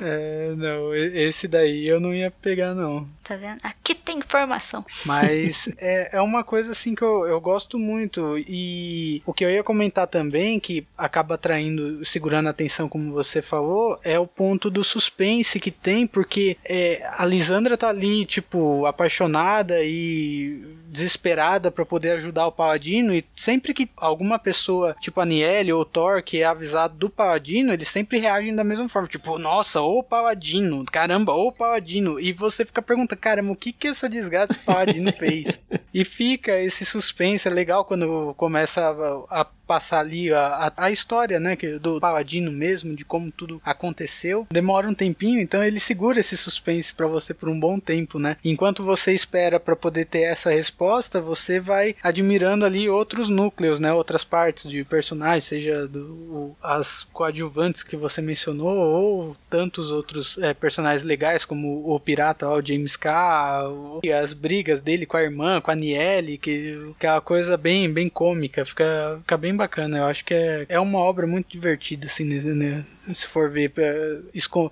É, não, esse daí eu não ia pegar, não. Tá vendo? Aqui tem informação. Mas é, é uma coisa assim que eu, eu gosto muito. E o que eu ia comentar também, que acaba atraindo, segurando a atenção, como você falou, é o ponto do suspense que tem, porque é, a Lisandra tá ali, tipo, apaixonada e desesperada pra poder ajudar o Paladino. E sempre que alguma pessoa, tipo a Niele ou o Thor, que é avisado do Paladino, eles sempre reagem da mesma forma. Tipo, nossa, ô Paladino, caramba, ô Paladino. E você fica perguntando, caramba, o que que essa desgraça esse Paladino fez? E fica esse suspense, é legal quando começa a, a passar ali a, a, a história, né, do Paladino mesmo, de como tudo aconteceu. Demora um tempinho, então ele segura esse suspense pra você por um bom tempo, né? Enquanto você espera pra poder ter essa resposta, você vai admirando ali outros núcleos, né, outras partes de personagens, seja do, o- as coadjuvantes que você mencionou ou tantos outros é, personagens legais como o pirata, ó, o James K, e as brigas dele com a irmã, com a Niele, que, que é uma coisa bem, bem cômica, fica, fica bem bacana. Eu acho que é, é uma obra muito divertida, assim, né? né? Se for ver, é,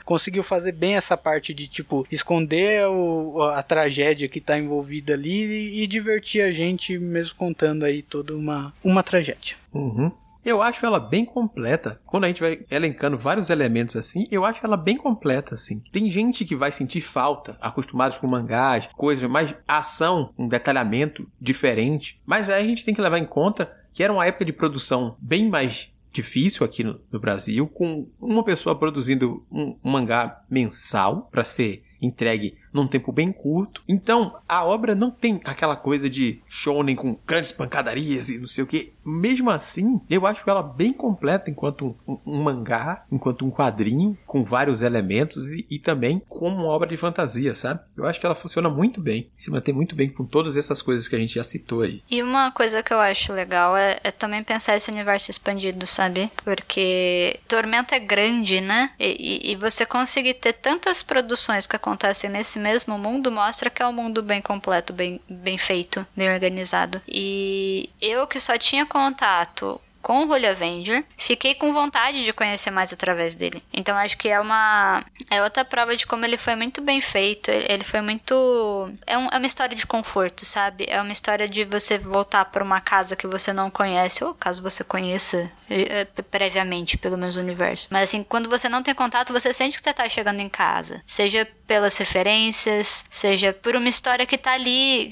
conseguiu fazer bem essa parte de, tipo, esconder o, a tragédia que tá envolvida ali e, e divertir a gente mesmo contando aí toda uma, uma tragédia. Uhum. Eu acho ela bem completa. Quando a gente vai elencando vários elementos assim, eu acho ela bem completa, assim. Tem gente que vai sentir falta, acostumados com mangás, coisas mais ação, um detalhamento diferente. Mas aí a gente tem que levar em conta que era uma época de produção bem mais difícil aqui no, no Brasil, com uma pessoa produzindo um, um mangá mensal para ser entregue num tempo bem curto. Então, a obra não tem aquela coisa de shonen com grandes pancadarias e não sei o que. Mesmo assim, eu acho ela bem completa enquanto um, um mangá, enquanto um quadrinho, com vários elementos e, e também como uma obra de fantasia, sabe? Eu acho que ela funciona muito bem, se mantém muito bem com todas essas coisas que a gente já citou aí. E uma coisa que eu acho legal é, é também pensar esse universo expandido, sabe? Porque Tormenta é grande, né? E, e- e você conseguir ter tantas produções que acontecem nesse mesmo mundo mostra que é um mundo bem completo, bem, bem feito, bem organizado. E eu que só tinha contato com o Holy Avenger, fiquei com vontade de conhecer mais através dele. Então acho que é uma é outra prova de como ele foi muito bem feito. Ele foi muito é, um, é uma história de conforto, sabe? É uma história de você voltar para uma casa que você não conhece ou caso você conheça é, previamente, pelo menos universo. Mas assim, quando você não tem contato, você sente que você tá chegando em casa, seja pelas referências, seja por uma história que tá ali,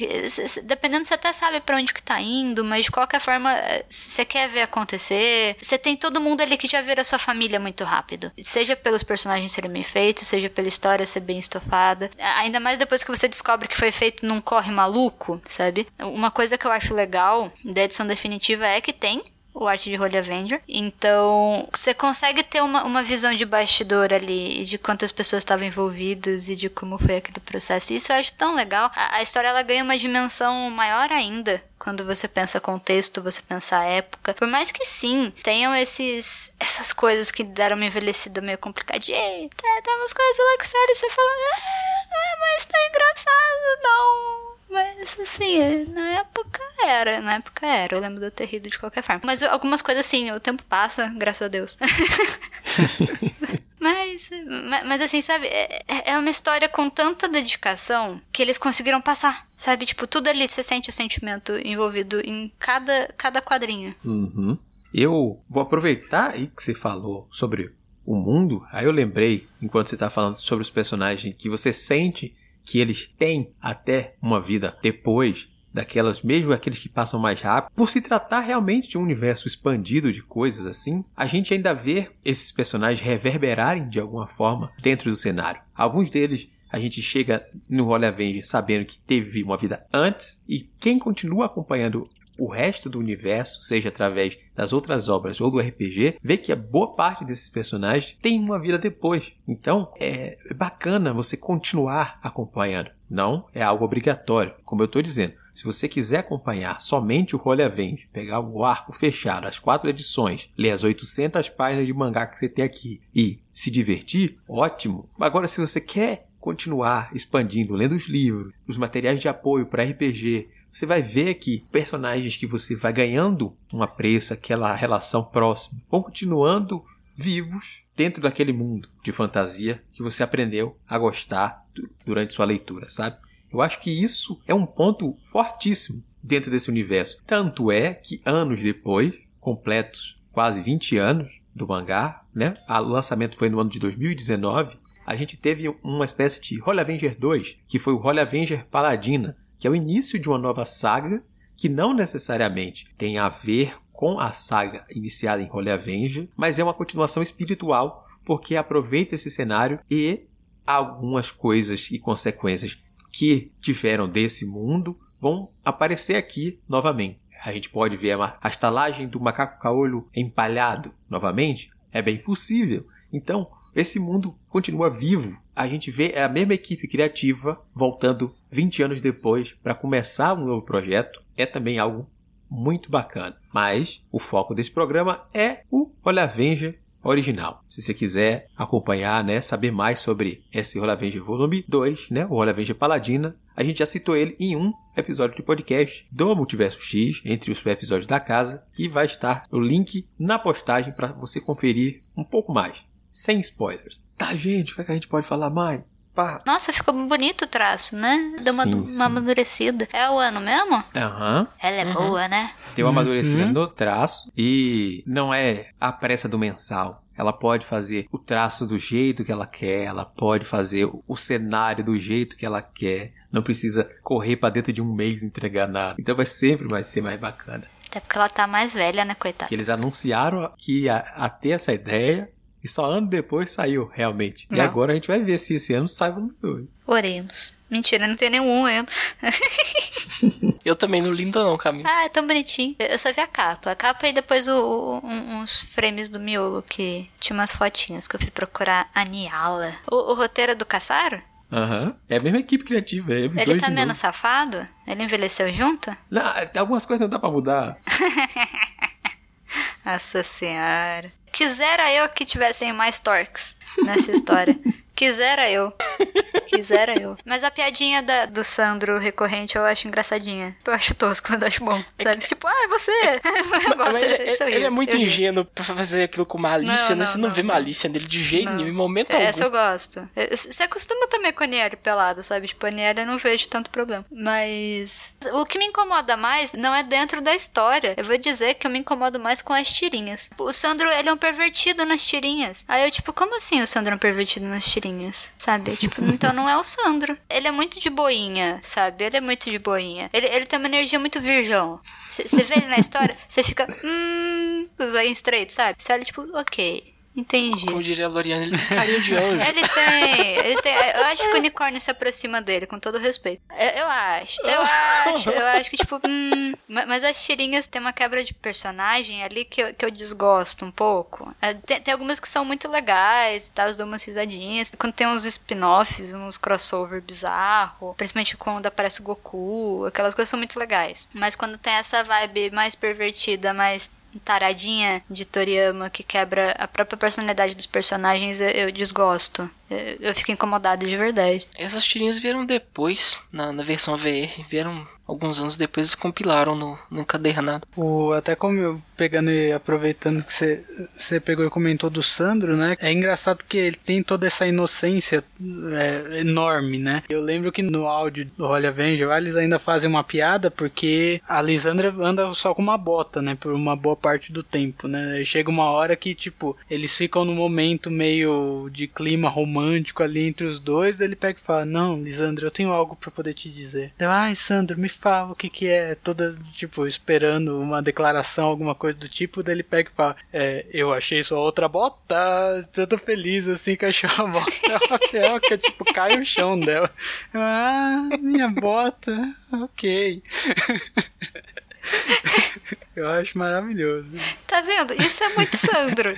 dependendo você até sabe para onde que tá indo, mas de qualquer forma, você quer ver acontecer. Você tem todo mundo ali que já vira sua família muito rápido. Seja pelos personagens serem bem feitos, seja pela história ser bem estofada. Ainda mais depois que você descobre que foi feito num corre maluco, sabe? Uma coisa que eu acho legal da edição definitiva é que tem o arte de Holy Avenger. Então, você consegue ter uma, uma visão de bastidor ali, de quantas pessoas estavam envolvidas e de como foi aquele processo. Isso eu acho tão legal. A, a história ela ganha uma dimensão maior ainda quando você pensa contexto, você pensa época. Por mais que sim, tenham esses essas coisas que deram uma envelhecida meio complicadinha. Tem, umas coisas lá que sério você fala, ah, é tão engraçado, não mas assim, na época era, na época era. Eu lembro de eu ter rido de qualquer forma. Mas algumas coisas assim, o tempo passa, graças a Deus. mas, mas assim, sabe, é, é uma história com tanta dedicação que eles conseguiram passar. Sabe, tipo, tudo ali você sente o sentimento envolvido em cada, cada quadrinho. Uhum. Eu vou aproveitar aí que você falou sobre o mundo. Aí eu lembrei, enquanto você tá falando sobre os personagens, que você sente que eles têm até uma vida depois daquelas, mesmo aqueles que passam mais rápido, por se tratar realmente de um universo expandido de coisas assim, a gente ainda vê esses personagens reverberarem de alguma forma dentro do cenário. Alguns deles a gente chega no Holy Avenger sabendo que teve uma vida antes e quem continua acompanhando o resto do universo, seja através das outras obras ou do RPG, vê que a boa parte desses personagens tem uma vida depois. Então é bacana você continuar acompanhando. Não é algo obrigatório, como eu estou dizendo. Se você quiser acompanhar somente o Holy Avenger, pegar o arco fechado, as quatro edições, ler as 800 páginas de mangá que você tem aqui e se divertir, ótimo. Agora, se você quer continuar expandindo, lendo os livros, os materiais de apoio para RPG, você vai ver que personagens que você vai ganhando um apreço, aquela relação próxima, vão continuando vivos dentro daquele mundo de fantasia que você aprendeu a gostar durante sua leitura, sabe? Eu acho que isso é um ponto fortíssimo dentro desse universo. Tanto é que anos depois, completos quase 20 anos do mangá, né? O lançamento foi no ano de 2019. A gente teve uma espécie de Holy Avenger 2, que foi o Holy Avenger Paladina, que é o início de uma nova saga que não necessariamente tem a ver com a saga iniciada em Holy Avenger, mas é uma continuação espiritual porque aproveita esse cenário e algumas coisas e consequências que tiveram desse mundo vão aparecer aqui novamente. A gente pode ver a estalagem do macaco caolho empalhado novamente. É bem possível. Então, esse mundo continua vivo a gente vê a mesma equipe criativa voltando 20 anos depois para começar um novo projeto. É também algo muito bacana. Mas o foco desse programa é o Avenger original. Se você quiser acompanhar, né, saber mais sobre esse Avenger Volume 2, né, o Avenger Paladina, a gente já citou ele em um episódio de podcast do Multiverso X, entre os episódios da casa, que vai estar o link na postagem para você conferir um pouco mais sem spoilers. Tá, gente, o que, é que a gente pode falar mais? Pá. Nossa, ficou bonito o traço, né? Deu uma, sim, sim. uma amadurecida. É o ano mesmo? Aham. Uhum. Ela é uhum. boa, né? Tem uma amadurecida uhum. no traço e não é a pressa do mensal. Ela pode fazer o traço do jeito que ela quer, ela pode fazer o cenário do jeito que ela quer. Não precisa correr para dentro de um mês entregar nada. Então vai sempre mais ser mais bacana. Até porque ela tá mais velha, né, coitada? Que eles anunciaram que ia, a ter essa ideia e só ano depois saiu, realmente. Não. E agora a gente vai ver se esse ano sai número 2. Oremos. Mentira, não tem nenhum ainda. eu também não lindo não, Camila. Ah, é tão bonitinho. Eu só vi a capa. A capa e depois o, o, uns frames do miolo que tinha umas fotinhas que eu fui procurar a Niala. O, o roteiro é do Caçaro? Aham. Uhum. É a mesma equipe criativa. É Ele tá menos safado? Ele envelheceu junto? Não, algumas coisas não dá pra mudar. Nossa senhora. Quisera eu que tivessem mais Torques nessa história. Quisera eu. Quisera eu. Mas a piadinha da, do Sandro recorrente eu acho engraçadinha. Eu acho tosco, mas eu acho bom. Sabe? Tipo, ah, é você. eu gosto, Mas ele, ele é muito Eu ri. ingênuo pra fazer aquilo com malícia, Não, né? Você não, não, não, vê não. malícia nele de jeito Não. nenhum, em momento Essa algum. eu gosto. Você acostuma também com a Aniele pelada, sabe? Tipo, a Aniele eu não vejo tanto problema. Mas o que me incomoda mais não é dentro da história. Eu vou dizer que eu me incomodo mais com as tirinhas. O Sandro, ele é um pervertido nas tirinhas. Aí eu, tipo, como assim o Sandro é um pervertido nas tirinhas? Sabe? Tipo, então não é o Sandro. Ele é muito de boinha, sabe? Ele é muito de boinha. Ele, ele tem uma energia muito virgão. Você vê ele na história, você fica, hum, os olhinhos estreitos, sabe? Você olha, tipo, ok. Entendi. Como diria a Loriana, ele tem carinho de anjo. Ele tem, ele tem. Eu acho que o unicórnio se aproxima dele, com todo respeito. Eu, eu acho, eu acho, eu acho que, tipo, hum. ma- Mas as tirinhas tem uma quebra de personagem ali que eu, que eu desgosto um pouco. É, Tem, tem algumas que são muito legais e tal, eu dou umas risadinhas. Quando tem uns spin-offs, uns crossover bizarro, principalmente quando aparece o Goku, aquelas coisas são muito legais. Mas quando tem essa vibe mais pervertida, mais taradinha de Toriyama que quebra a própria personalidade dos personagens, eu, desgosto. Eu, eu fico incomodada de verdade. Essas tirinhas vieram depois, na, na versão VR. Vieram alguns anos depois, eles compilaram no, no encadernado. O, até como eu pegando e aproveitando que você, você pegou e comentou do Sandro, né? É engraçado que ele tem toda essa inocência é, enorme, né? Eu lembro que no áudio do Holy Avenger, eles ainda fazem uma piada porque a Lisandra anda só com uma bota, né? Por uma boa parte do tempo, né? Chega uma hora que, tipo, eles ficam num momento meio de clima romântico ali entre os dois, daí ele pega e fala, não, Lisandra, eu tenho algo pra poder te dizer. Eu, Ai, Sandro, me fala o que que é, toda, tipo, esperando uma declaração, alguma coisa do tipo, daí ele pega e fala, é, eu achei sua outra bota, todo feliz assim que achou a bota, que tipo, cai o chão dela. Eu, ah, minha bota, ok. Eu acho maravilhoso. Tá vendo? Isso é muito Sandro.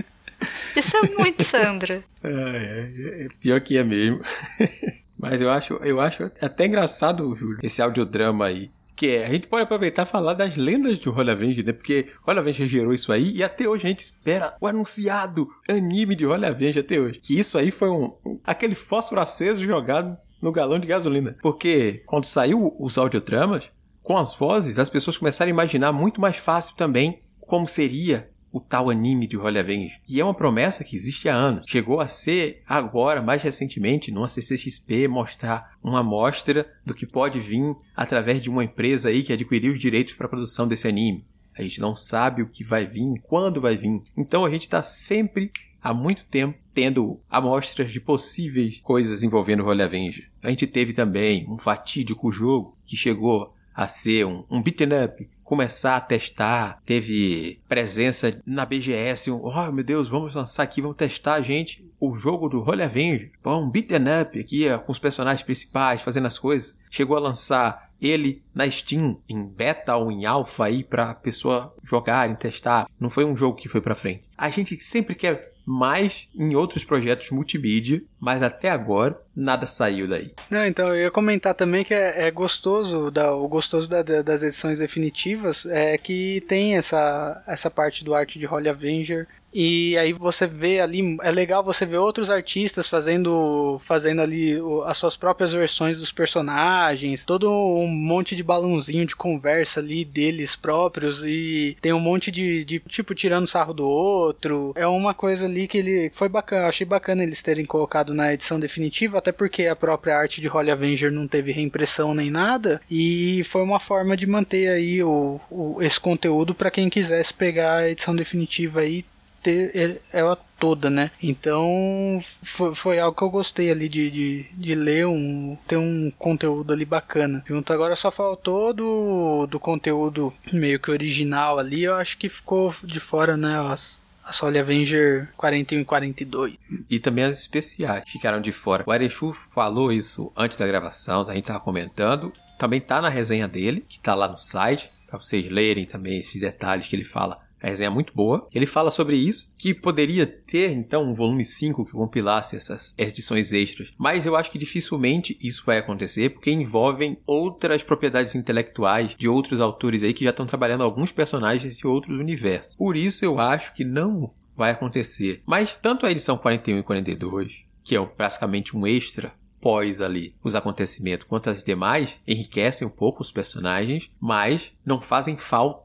Isso é muito Sandro. É, é, é, pior que é mesmo. Mas eu acho, eu acho até engraçado, Júlio, esse audiodrama aí. Que é, a gente pode aproveitar e falar das lendas de Holy Avenger, né? Porque Holy Avenger gerou isso aí e até hoje a gente espera o anunciado anime de Holy Avenger até hoje. Que isso aí foi um, um- aquele fósforo aceso jogado no galão de gasolina. Porque quando saiu os audiodramas, com as vozes, as pessoas começaram a imaginar muito mais fácil também como seria o tal anime de Holy Avenger. E é uma promessa que existe há anos. Chegou a ser agora, mais recentemente, numa CCXP, mostrar uma amostra do que pode vir através de uma empresa aí que adquiriu os direitos para a produção desse anime. A gente não sabe o que vai vir, quando vai vir. Então a gente está sempre, há muito tempo, tendo amostras de possíveis coisas envolvendo Holy Avenger. A gente teve também um fatídico jogo que chegou a ser um, um beaten up, começar a testar, teve presença na BGS, um, oh meu Deus, vamos lançar aqui, vamos testar, gente, o jogo do Holy Avenger, um beaten up aqui, com os personagens principais, fazendo as coisas. Chegou a lançar ele na Steam, em beta ou em alpha aí pra pessoa jogar e testar. Não foi um jogo que foi pra frente. A gente sempre quer mais em outros projetos multimídia, mas até agora nada saiu daí. Não, então eu ia comentar também que é, é gostoso, da, o gostoso da- da- das edições definitivas é que tem essa, essa parte do arte de Holy Avenger. E aí você vê ali, é legal você ver outros artistas fazendo, fazendo ali as suas próprias versões dos personagens, todo um monte de balãozinho de conversa ali deles próprios e tem um monte de, de tipo tirando sarro do outro. É uma coisa ali que ele foi bacana, achei bacana eles terem colocado na edição definitiva, até porque a própria arte de Holy Avenger não teve reimpressão nem nada e foi uma forma de manter aí o, o- esse conteúdo para quem quisesse pegar a edição definitiva aí ter ele- ela toda, né? Então foi, foi algo que eu gostei ali de, de, de ler, um, ter um conteúdo ali bacana. Junto agora só faltou do, do conteúdo meio que original ali, eu acho que ficou de fora, né? As, a Holy Avenger 41 e 42. E também as especiais ficaram de fora. O Arechu falou isso antes da gravação, a gente tava comentando. Também tá na resenha dele, que tá lá no site, para vocês lerem também esses detalhes que ele fala. A resenha é muito boa. Ele fala sobre isso, que poderia ter então um volume 5 que compilasse essas edições extras. Mas eu acho que dificilmente isso vai acontecer, porque envolvem outras propriedades intelectuais de outros autores aí que já estão trabalhando alguns personagens de outros universos. Por isso eu acho que não vai acontecer. Mas tanto a edição 41 e 42 que é basicamente um extra pós ali os acontecimentos, quanto as demais enriquecem um pouco os personagens, mas não fazem falta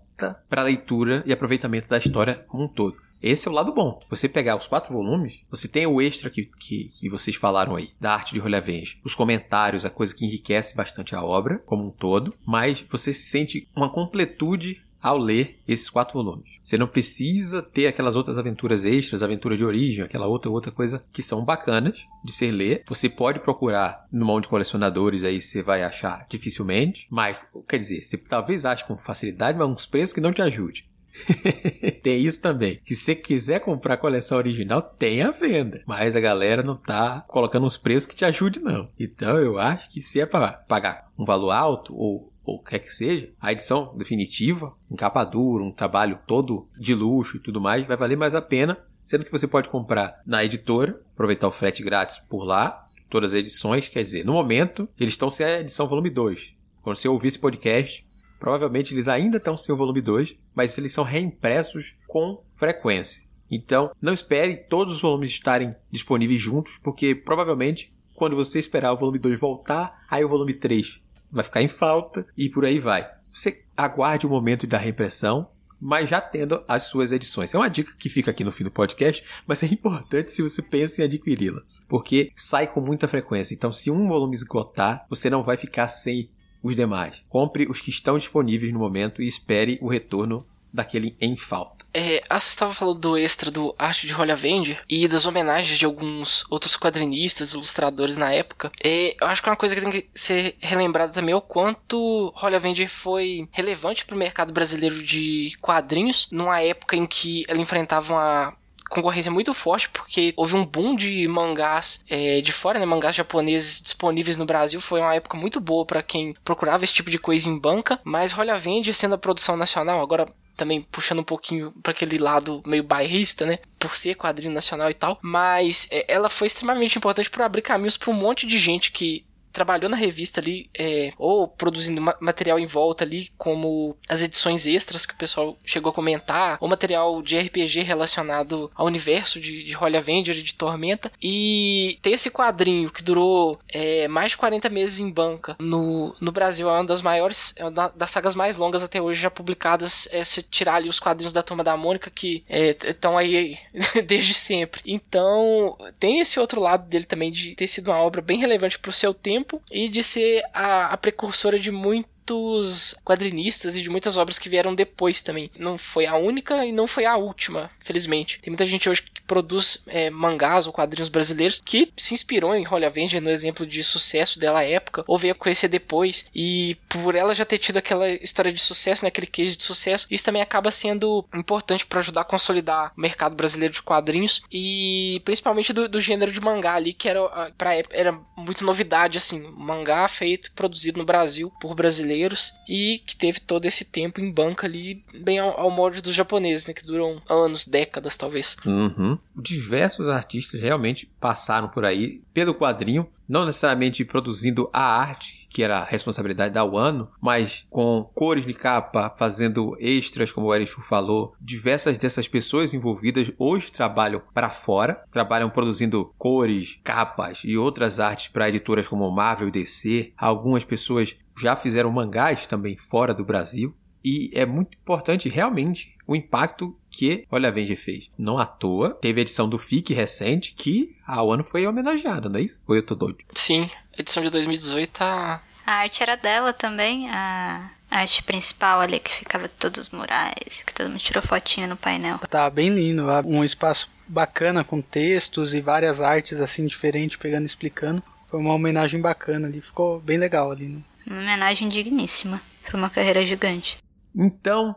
para leitura e aproveitamento da história como um todo. Esse é o lado bom. Você pegar os quatro volumes, você tem o extra que, que, que vocês falaram aí, da arte de Rolhavenge. Os comentários, a coisa que enriquece bastante a obra como um todo, mas você se sente uma completude ao ler esses quatro volumes. Você não precisa ter aquelas outras aventuras extras, aventura de origem, aquela outra outra coisa que são bacanas de ser ler. Você pode procurar no mão de colecionadores aí você vai achar dificilmente, mas quer dizer, você talvez ache com facilidade, mas uns preços que não te ajude. tem isso também. Se você quiser comprar a coleção original, tem a venda. Mas a galera não tá colocando uns preços que te ajude, não. Então eu acho que se é para pagar um valor alto ou ou quer que seja, a edição definitiva, em capa dura, um trabalho todo de luxo e tudo mais, vai valer mais a pena, sendo que você pode comprar na editora, aproveitar o frete grátis por lá, todas as edições, quer dizer, no momento, eles estão sem a edição volume 2. Quando você ouvir esse podcast, provavelmente eles ainda estão sem o volume 2, mas eles são reimpressos com frequência. Então, não espere todos os volumes estarem disponíveis juntos, porque provavelmente quando você esperar o volume 2 voltar, aí o volume 3 vai ficar em falta e por aí vai. Você aguarde o momento da reimpressão, mas já tendo as suas edições. É uma dica que fica aqui no fim do podcast, mas é importante se você pensa em adquiri-las, porque sai com muita frequência. Então, se um volume esgotar, você não vai ficar sem os demais. Compre os que estão disponíveis no momento e espere o retorno daquele em falta. É, ah, você estava falando do extra do Arte de Holly Avenger e das homenagens de alguns outros quadrinistas, ilustradores na época. É, eu acho que é uma coisa que tem que ser relembrada também é o quanto Holly Avenger foi relevante para o mercado brasileiro de quadrinhos, numa época em que ela enfrentava uma concorrência muito forte, porque houve um boom de mangás é, de fora, né? Mangás japoneses disponíveis no Brasil. Foi uma época muito boa para quem procurava esse tipo de coisa em banca. Mas Holly Avenger, sendo a produção nacional, agora também puxando um pouquinho para aquele lado meio bairrista, né? Por ser quadrinho nacional e tal. Mas é, ela foi extremamente importante para abrir caminhos para um monte de gente que trabalhou na revista ali, é, ou produzindo ma material em volta ali, como as edições extras que o pessoal chegou a comentar, ou material de RPG relacionado ao universo de, de Holy Avenger e de Tormenta. E ter esse quadrinho que durou é, mais de 40 meses em banca no, no Brasil é uma das maiores, é uma das sagas mais longas até hoje já publicadas. É se tirar ali os quadrinhos da Turma da Mônica que estão é, aí desde sempre. Então, tem esse outro lado dele também de ter sido uma obra bem relevante para o seu tempo tempo e de ser a, a precursora de muito muitos quadrinistas e de muitas obras que vieram depois também. Não foi a única e não foi a última, felizmente. Tem muita gente hoje que produz é, mangás ou quadrinhos brasileiros que se inspirou em Holly Avenger no exemplo de sucesso dela época, ou veio a conhecer depois. E por ela já ter tido aquela história de sucesso, né, aquele queijo de sucesso, isso também acaba sendo importante para ajudar a consolidar o mercado brasileiro de quadrinhos e principalmente do, do gênero de mangá ali, que era, pra época, era muito novidade, assim, mangá feito, produzido no Brasil por brasileiros brasileiros e que teve todo esse tempo em banca ali, bem ao, ao molde dos japoneses, né, que duram anos, décadas talvez. Uhum. Diversos artistas realmente passaram por aí pelo quadrinho, não necessariamente produzindo a arte, que era a responsabilidade da Wano, mas com cores de capa, fazendo extras, como o Erichu falou. Diversas dessas pessoas envolvidas hoje trabalham para fora, trabalham produzindo cores, capas e outras artes para editoras como Marvel e DC. Algumas pessoas já fizeram mangás também fora do Brasil. E é muito importante realmente o impacto que Olha Avenger fez. Não à toa, teve a edição do FIC recente que a ONU foi homenageada, não é isso? Ou eu tô doido? Sim, a edição de 2018 tá. A arte era dela também, a arte principal ali que ficava todos os murais, que todo mundo tirou fotinha no painel. Tá bem lindo, um espaço bacana com textos e várias artes assim diferentes, pegando e explicando. Foi uma homenagem bacana ali, ficou bem legal ali. Né? Uma homenagem digníssima para uma carreira gigante. Então,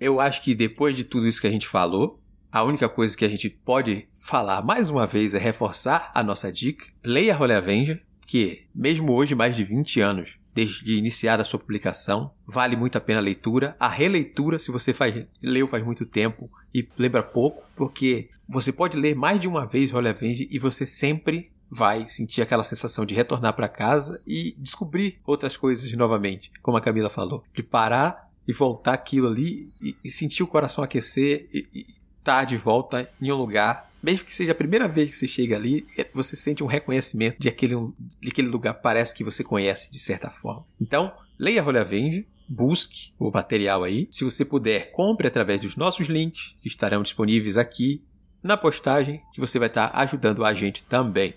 eu acho que depois de tudo isso que a gente falou, a única coisa que a gente pode falar mais uma vez é reforçar a nossa dica. Leia Holy Avenger, que, mesmo hoje, mais de 20 anos desde iniciar a sua publicação, vale muito a pena a leitura. A releitura, se você faz, leu faz muito tempo e lembra pouco, porque você pode ler mais de uma vez Holy Avenger e você sempre vai sentir aquela sensação de retornar para casa e descobrir outras coisas novamente, como a Camila falou, de parar e voltar aquilo ali e, e sentir o coração aquecer e estar tá de volta em um lugar Mesmo que seja a primeira vez que você chega ali, é, você sente um reconhecimento de aquele, de aquele lugar, parece que você conhece de certa forma. Então, leia Rolha Vende, busque o material aí. Se você puder, compre através dos nossos links, que estarão disponíveis aqui na postagem, que você vai estar ajudando a gente também.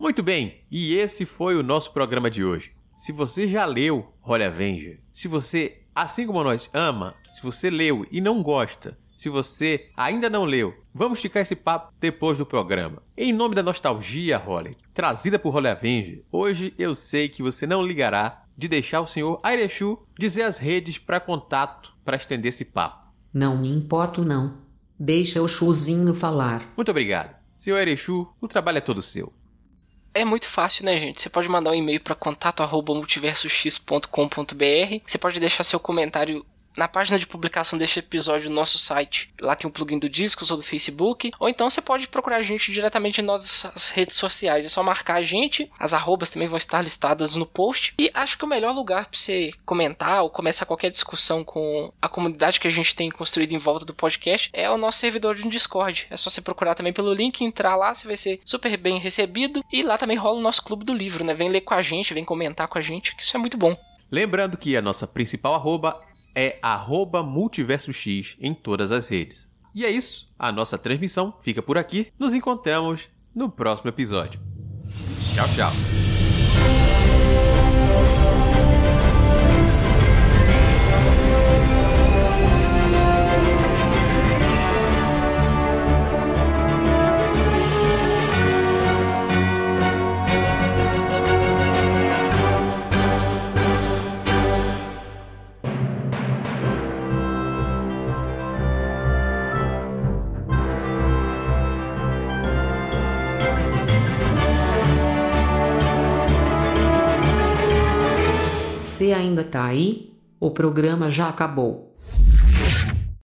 Muito bem, e esse foi o nosso programa de hoje. Se você já leu Holy Avenger, se você, assim como nós, ama, se você leu e não gosta, se você ainda não leu, vamos esticar esse papo depois do programa. Em nome da nostalgia, Holly, trazida por Holy Avenger, hoje eu sei que você não ligará de deixar o senhor Airechu dizer as redes para contato para estender esse papo. Não me importo não. Deixa o chuzinho falar. Muito obrigado. Senhor Erechu, o trabalho é todo seu. É muito fácil, né, gente? Você pode mandar um e-mail para contato@multiversox.com.br. Você pode deixar seu comentário na página de publicação deste episódio no nosso site. Lá tem um plugin do Discos ou do Facebook. Ou então você pode procurar a gente diretamente em nossas redes sociais. É só marcar a gente. As arrobas também vão estar listadas no post. E acho que o melhor lugar para você comentar ou começar qualquer discussão com a comunidade que a gente tem construído em volta do podcast é o nosso servidor de Discord. É só você procurar também pelo link, entrar lá, você vai ser super bem recebido. E lá também rola o nosso clube do livro, né? Vem ler com a gente, vem comentar com a gente, que isso é muito bom. Lembrando que a nossa principal arroba é multiversox em todas as redes. E é isso, a nossa transmissão fica por aqui. Nos encontramos no próximo episódio. Tchau, tchau. Ainda tá aí? O programa já acabou.